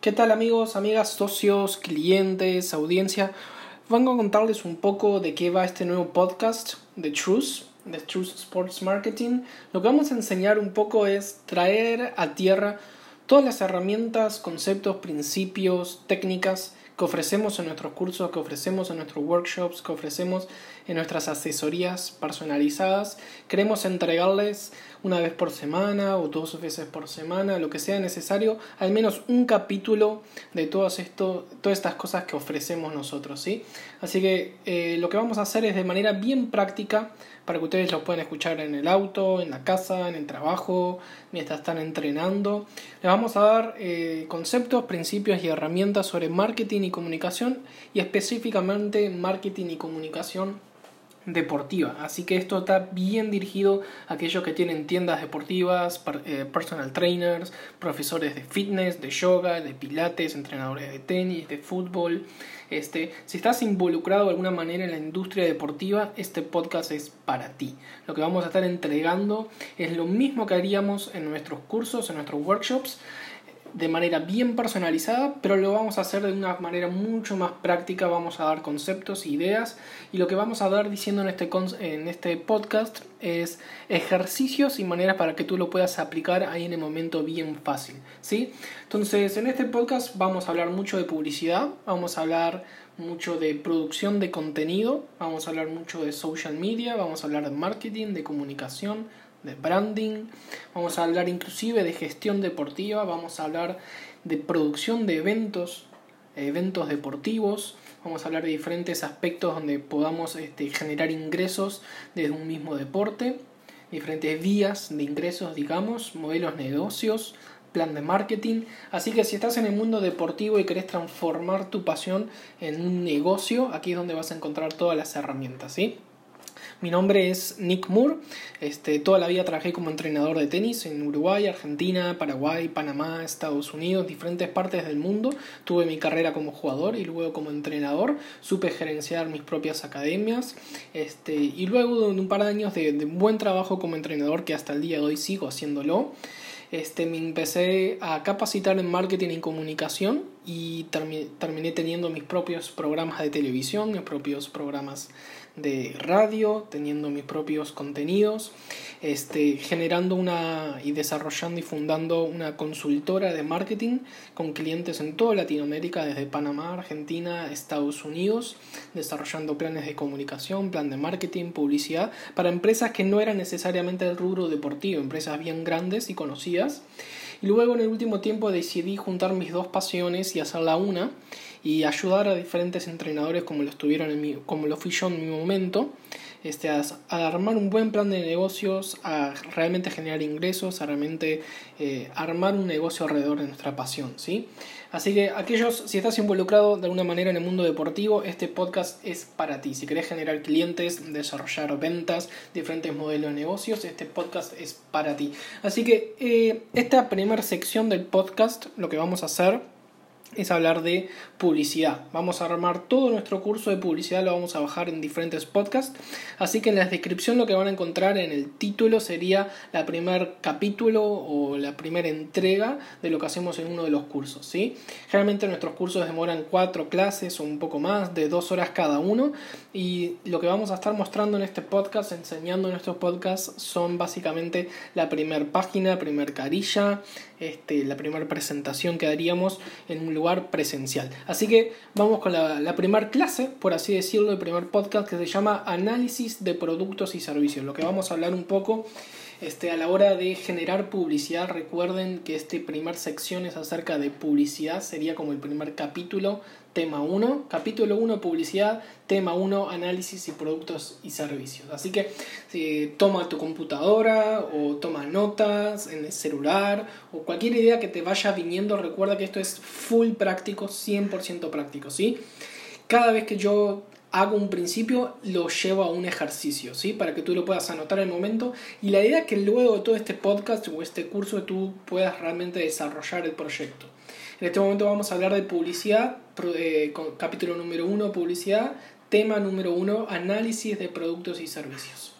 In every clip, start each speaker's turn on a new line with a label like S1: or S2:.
S1: ¿Qué tal amigos, amigas, socios, clientes, audiencia? Vengo a contarles un poco de qué va este nuevo podcast de Truth, de Truth Sports Marketing. Lo que vamos a enseñar un poco es traer a tierra todas las herramientas, conceptos, principios, técnicas que ofrecemos en nuestros cursos, que ofrecemos en nuestros workshops, que ofrecemos en nuestras asesorías personalizadas. Queremos entregarles una vez por semana o dos veces por semana, lo que sea necesario, al menos un capítulo de todas, esto, todas estas cosas que ofrecemos nosotros. ¿sí? Así que eh, lo que vamos a hacer es de manera bien práctica para que ustedes lo puedan escuchar en el auto, en la casa, en el trabajo, mientras están entrenando. Les vamos a dar eh, conceptos, principios y herramientas sobre marketing y comunicación y específicamente marketing y comunicación deportiva. Así que esto está bien dirigido a aquellos que tienen tiendas deportivas, eh, personal trainers, profesores de fitness, de yoga, de pilates, entrenadores de tenis, de fútbol. Este, si estás involucrado de alguna manera en la industria deportiva, este podcast es para ti. Lo que vamos a estar entregando es lo mismo que haríamos en nuestros cursos, en nuestros workshops de manera bien personalizada, pero lo vamos a hacer de una manera mucho más práctica, vamos a dar conceptos, ideas y lo que vamos a dar diciendo en este, en este podcast es ejercicios y maneras para que tú lo puedas aplicar ahí en el momento bien fácil, ¿sí? Entonces, en este podcast vamos a hablar mucho de publicidad, vamos a hablar mucho de producción de contenido, vamos a hablar mucho de social media, vamos a hablar de marketing, de comunicación, de branding, vamos a hablar inclusive de gestión deportiva, vamos a hablar de producción de eventos, eventos deportivos, vamos a hablar de diferentes aspectos donde podamos este, generar ingresos desde un mismo deporte, diferentes vías de ingresos, digamos, modelos de negocios, plan de marketing. Así que si estás en el mundo deportivo y querés transformar tu pasión en un negocio, aquí es donde vas a encontrar todas las herramientas, ¿sí? Mi nombre es Nick Moore. Este, toda la vida trabajé como entrenador de tenis en Uruguay, Argentina, Paraguay, Panamá, Estados Unidos, diferentes partes del mundo. Tuve mi carrera como jugador y luego como entrenador. Supe gerenciar mis propias academias. Este, y luego de un par de años de, buen trabajo como entrenador, que hasta el día de hoy sigo haciéndolo, este, me empecé a capacitar en marketing y comunicación y terminé teniendo mis propios programas de televisión, mis propios programas de radio, teniendo mis propios contenidos, este, generando una y desarrollando y fundando una consultora de marketing con clientes en toda Latinoamérica, desde Panamá, Argentina, Estados Unidos, desarrollando planes de comunicación, plan de marketing, publicidad, para empresas que no eran necesariamente el rubro deportivo, empresas bien grandes y conocidas. Y luego en el último tiempo decidí juntar mis dos pasiones y hacerla una y ayudar a diferentes entrenadores como lo, estuvieron en mi, como lo fui yo en mi momento este, a, armar un buen plan de negocios, a realmente generar ingresos, a realmente eh, armar un negocio alrededor de nuestra pasión, ¿sí? Así que aquellos, si estás involucrado de alguna manera en el mundo deportivo, este podcast es para ti. Si querés generar clientes, desarrollar ventas, diferentes modelos de negocios, este podcast es para ti. Así que eh, esta primera sección del podcast, lo que vamos a hacer es hablar de publicidad. Vamos a armar todo nuestro curso de publicidad, lo vamos a bajar en diferentes podcasts. Así que en la descripción lo que van a encontrar en el título sería la primer capítulo o la primera entrega de lo que hacemos en uno de los cursos. ¿sí? Generalmente nuestros cursos demoran cuatro clases o un poco más, de dos horas cada uno. Y lo que vamos a estar mostrando en este podcast, enseñando en estos podcasts, son básicamente la primera página, la primera carilla, este, la primera presentación que haríamos en un lugar presencial. Así que vamos con la, la primera clase, por así decirlo, el primer podcast que se llama Análisis de Productos y Servicios. Lo que vamos a hablar un poco este, a la hora de generar publicidad, recuerden que esta primera sección es acerca de publicidad, sería como el primer capítulo, tema 1, capítulo 1, publicidad, tema 1, análisis y productos y servicios. Así que toma tu computadora o toma notas en el celular o cualquier idea que te vaya viniendo, recuerda que esto es full práctico, 100% práctico, ¿sí? Cada vez que yo hago un principio, lo llevo a un ejercicio, ¿sí? Para que tú lo puedas anotar el momento. Y la idea es que luego de todo este podcast o este curso tú puedas realmente desarrollar el proyecto. En este momento vamos a hablar de publicidad, eh, capítulo número uno, publicidad, tema número uno, análisis de productos y servicios.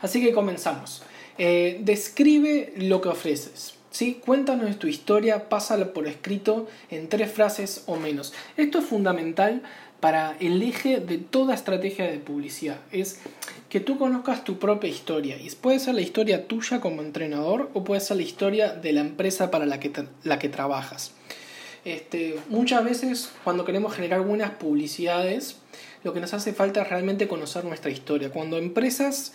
S1: Así que comenzamos. Eh, describe lo que ofreces. ¿sí? Cuéntanos tu historia, pásala por escrito en tres frases o menos. Esto es fundamental para el eje de toda estrategia de publicidad. Es que tú conozcas tu propia historia. Y puede ser la historia tuya como entrenador o puede ser la historia de la empresa para la que, la que trabajas. Este, muchas veces cuando queremos generar buenas publicidades, lo que nos hace falta es realmente conocer nuestra historia. Cuando empresas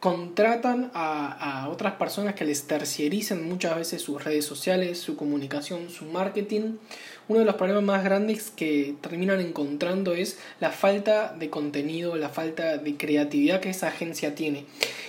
S1: contratan a, a, otras personas que les terciaricen muchas veces sus redes sociales, su comunicación, su marketing. Uno de los problemas más grandes que terminan encontrando es la falta de contenido, la falta de creatividad que esa agencia tiene.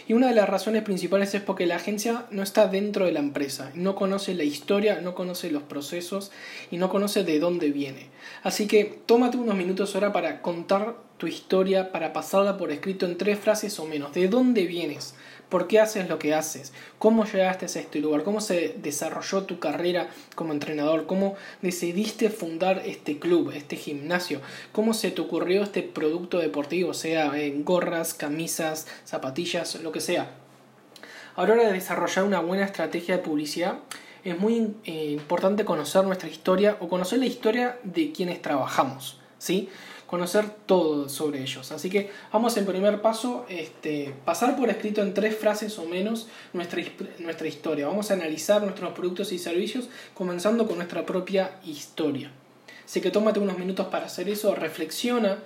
S1: Y una de las razones principales es porque la agencia no está dentro de la empresa, no conoce la historia, no conoce los procesos y no conoce de dónde viene. Así que tómate unos minutos ahora para contar tu historia para pasarla por escrito en tres frases o menos. ¿De dónde vienes? ¿Por qué haces lo que haces? ¿Cómo llegaste a este lugar? ¿Cómo se desarrolló tu carrera como entrenador? ¿Cómo decidiste fundar este club, este gimnasio? ¿Cómo se te ocurrió este producto deportivo, sea en gorras, camisas, zapatillas, lo que sea? A la hora de desarrollar una buena estrategia de publicidad, es muy eh, importante conocer nuestra historia o conocer la historia de quienes trabajamos, ¿sí? Conocer todo sobre ellos. Así que vamos en primer paso, este, pasar por escrito en tres frases o menos nuestra, nuestra historia. Vamos a analizar nuestros productos y servicios comenzando con nuestra propia historia. Así que tómate unos minutos para hacer eso, reflexiona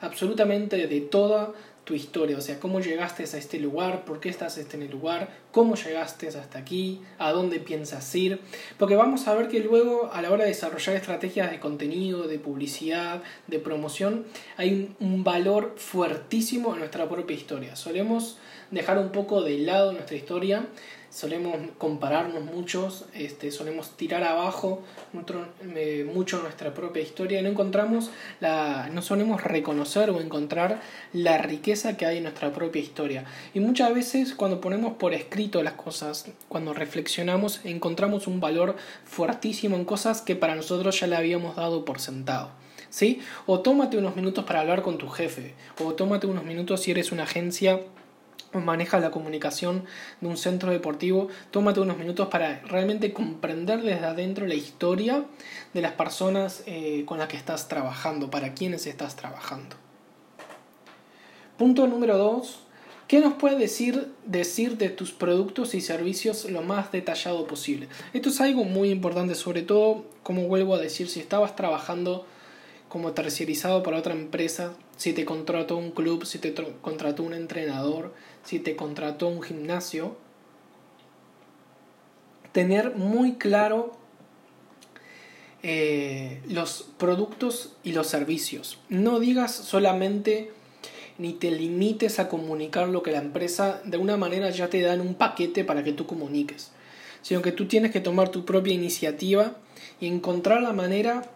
S1: absolutamente de toda tu historia, o sea, cómo llegaste a este lugar, por qué estás en el lugar, cómo llegaste hasta aquí, a dónde piensas ir, porque vamos a ver que luego a la hora de desarrollar estrategias de contenido, de publicidad, de promoción, hay un, valor fuertísimo en nuestra propia historia. Solemos dejar un poco de lado nuestra historia solemos compararnos muchos, este, solemos tirar abajo eh, mucho nuestra propia historia y no encontramos la, no solemos reconocer o encontrar la riqueza que hay en nuestra propia historia. Y muchas veces cuando ponemos por escrito las cosas, cuando reflexionamos, encontramos un valor fuertísimo en cosas que para nosotros ya le habíamos dado por sentado. ¿Sí? O tómate unos minutos para hablar con tu jefe, o tómate unos minutos si eres una agencia maneja la comunicación de un centro deportivo, tómate unos minutos para realmente comprender desde adentro la historia de las personas eh, con las que estás trabajando, para quienes estás trabajando. Punto número dos. ¿Qué nos puede decir, decir de tus productos y servicios lo más detallado posible? Esto es algo muy importante, sobre todo, como vuelvo a decir, si estabas trabajando como terciarizado para otra empresa, si te contrató un club, si te contrató un entrenador, si te contrató un gimnasio, tener muy claro eh, los productos y los servicios. No digas solamente ni te limites a comunicar lo que la empresa de una manera ya te da en un paquete para que tú comuniques, sino que tú tienes que tomar tu propia iniciativa y encontrar la manera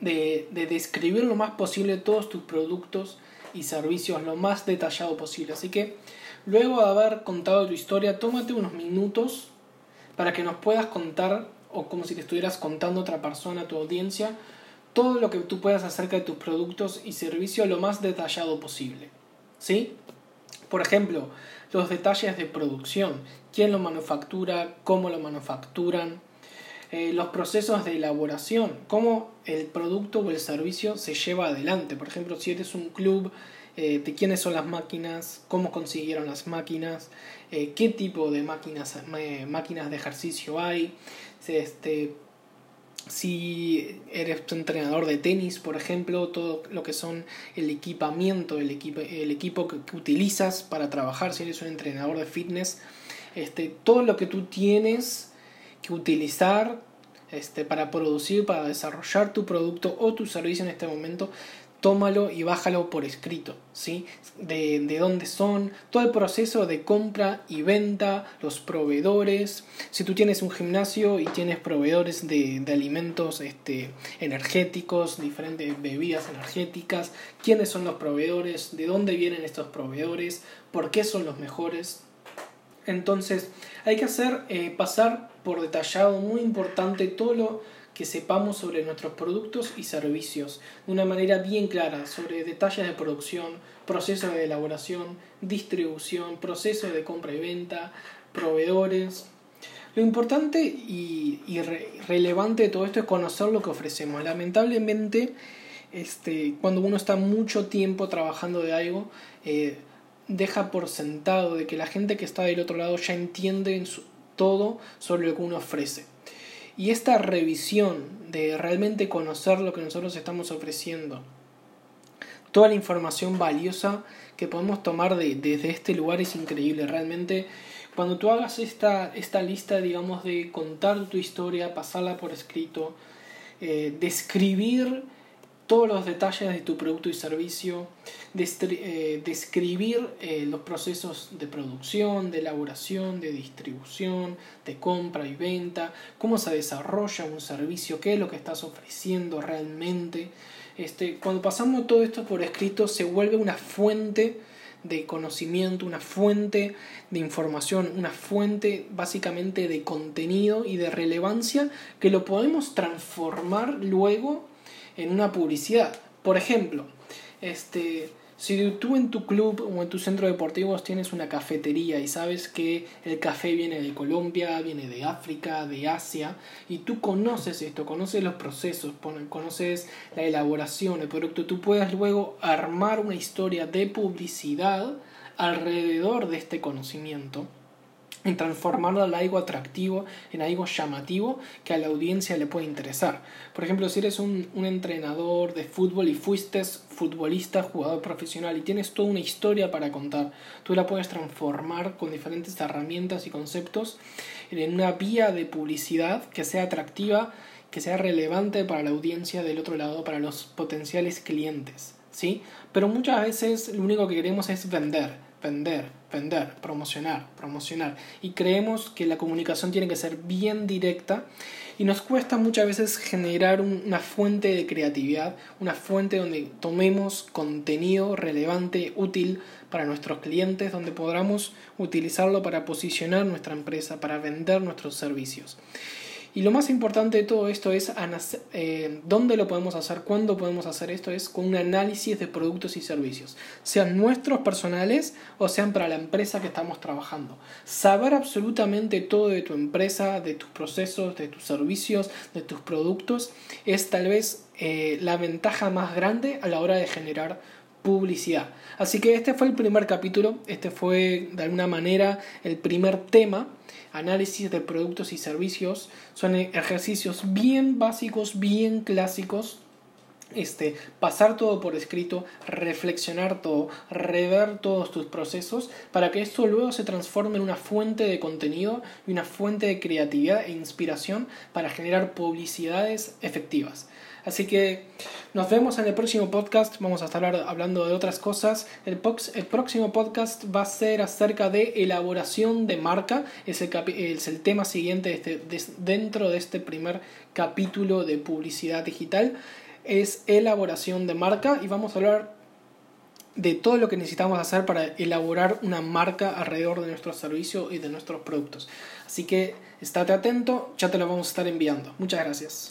S1: de, de describir lo más posible todos tus productos y servicios lo más detallado posible. Así que luego de haber contado tu historia, tómate unos minutos para que nos puedas contar, o como si te estuvieras contando a otra persona, a tu audiencia, todo lo que tú puedas acerca de tus productos y servicios lo más detallado posible. ¿Sí? Por ejemplo, los detalles de producción, quién lo manufactura, cómo lo manufacturan, eh, los procesos de elaboración, cómo el producto o el servicio se lleva adelante. Por ejemplo, si eres un club, eh, de quiénes son las máquinas, cómo consiguieron las máquinas, eh, qué tipo de máquinas, máquinas de ejercicio hay, este, si eres entrenador de tenis, por ejemplo, todo lo que son el equipamiento, el equipo, el equipo que, que utilizas para trabajar, si eres un entrenador de fitness, este, todo lo que tú tienes que utilizar este, para producir, para desarrollar tu producto o tu servicio en este momento, tómalo y bájalo por escrito, ¿sí? De, de, dónde son, todo el proceso de compra y venta, los proveedores. Si tú tienes un gimnasio y tienes proveedores de, de alimentos este, energéticos, diferentes bebidas energéticas, quiénes son los proveedores, de dónde vienen estos proveedores, por qué son los mejores. Entonces, hay que hacer eh, pasar por detallado muy importante todo lo que sepamos sobre nuestros productos y servicios de una manera bien clara sobre detalles de producción, procesos de elaboración, distribución, procesos de compra y venta, proveedores. Lo importante y, relevante de todo esto es conocer lo que ofrecemos. Lamentablemente, este, cuando uno está mucho tiempo trabajando de algo, eh, deja por sentado de que la gente que está del otro lado ya entiende todo sobre lo que uno ofrece. Y esta revisión de realmente conocer lo que nosotros estamos ofreciendo, toda la información valiosa que podemos tomar de, desde este lugar es increíble. Realmente cuando tú hagas esta, esta lista, digamos, de contar tu historia, pasarla por escrito, eh, describir todos los detalles de tu producto y servicio, eh, describir eh, los procesos de producción, de elaboración, de distribución, de compra y venta, cómo se desarrolla un servicio, qué es lo que estás ofreciendo realmente. Este, cuando pasamos todo esto por escrito se vuelve una fuente de conocimiento, una fuente de información, una fuente básicamente de contenido y de relevancia que lo podemos transformar luego en una publicidad. Por ejemplo, este, si tú en tu club o en tu centro deportivo tienes una cafetería y sabes que el café viene de Colombia, viene de África, de Asia, y tú conoces esto, conoces los procesos, conoces la elaboración del producto, tú puedes luego armar una historia de publicidad alrededor de este conocimiento en transformarlo en algo atractivo, en algo llamativo que a la audiencia le puede interesar. Por ejemplo, si eres un, un, entrenador de fútbol y fuiste futbolista, jugador profesional y tienes toda una historia para contar, tú la puedes transformar con diferentes herramientas y conceptos en una vía de publicidad que sea atractiva, que sea relevante para la audiencia del otro lado, para los potenciales clientes. ¿sí? Pero muchas veces lo único que queremos es vender vender, vender, promocionar, promocionar. Y creemos que la comunicación tiene que ser bien directa y nos cuesta muchas veces generar una fuente de creatividad, una fuente donde tomemos contenido relevante, útil para nuestros clientes, donde podamos utilizarlo para posicionar nuestra empresa, para vender nuestros servicios. Y lo más importante de todo esto es eh, dónde lo podemos hacer, cuándo podemos hacer esto, es con un análisis de productos y servicios, sean nuestros personales o sean para la empresa que estamos trabajando. Saber absolutamente todo de tu empresa, de tus procesos, de tus servicios, de tus productos, es tal vez eh, la ventaja más grande a la hora de generar publicidad. Así que este fue el primer capítulo, este fue de alguna manera el primer tema análisis de productos y servicios. Son ejercicios bien básicos, bien clásicos. Este, pasar todo por escrito, reflexionar todo, rever todos tus procesos para que esto luego se transforme en una fuente de contenido y una fuente de creatividad e inspiración para generar publicidades efectivas. Así que nos vemos en el próximo podcast. Vamos a estar hablando de otras cosas. El, próximo podcast va a ser acerca de elaboración de marca. Es el, es el tema siguiente este, dentro de este primer capítulo de publicidad digital. Es elaboración de marca y vamos a hablar de todo lo que necesitamos hacer para elaborar una marca alrededor de nuestro servicio y de nuestros productos. Así que estate atento, ya te lo vamos a estar enviando. Muchas gracias.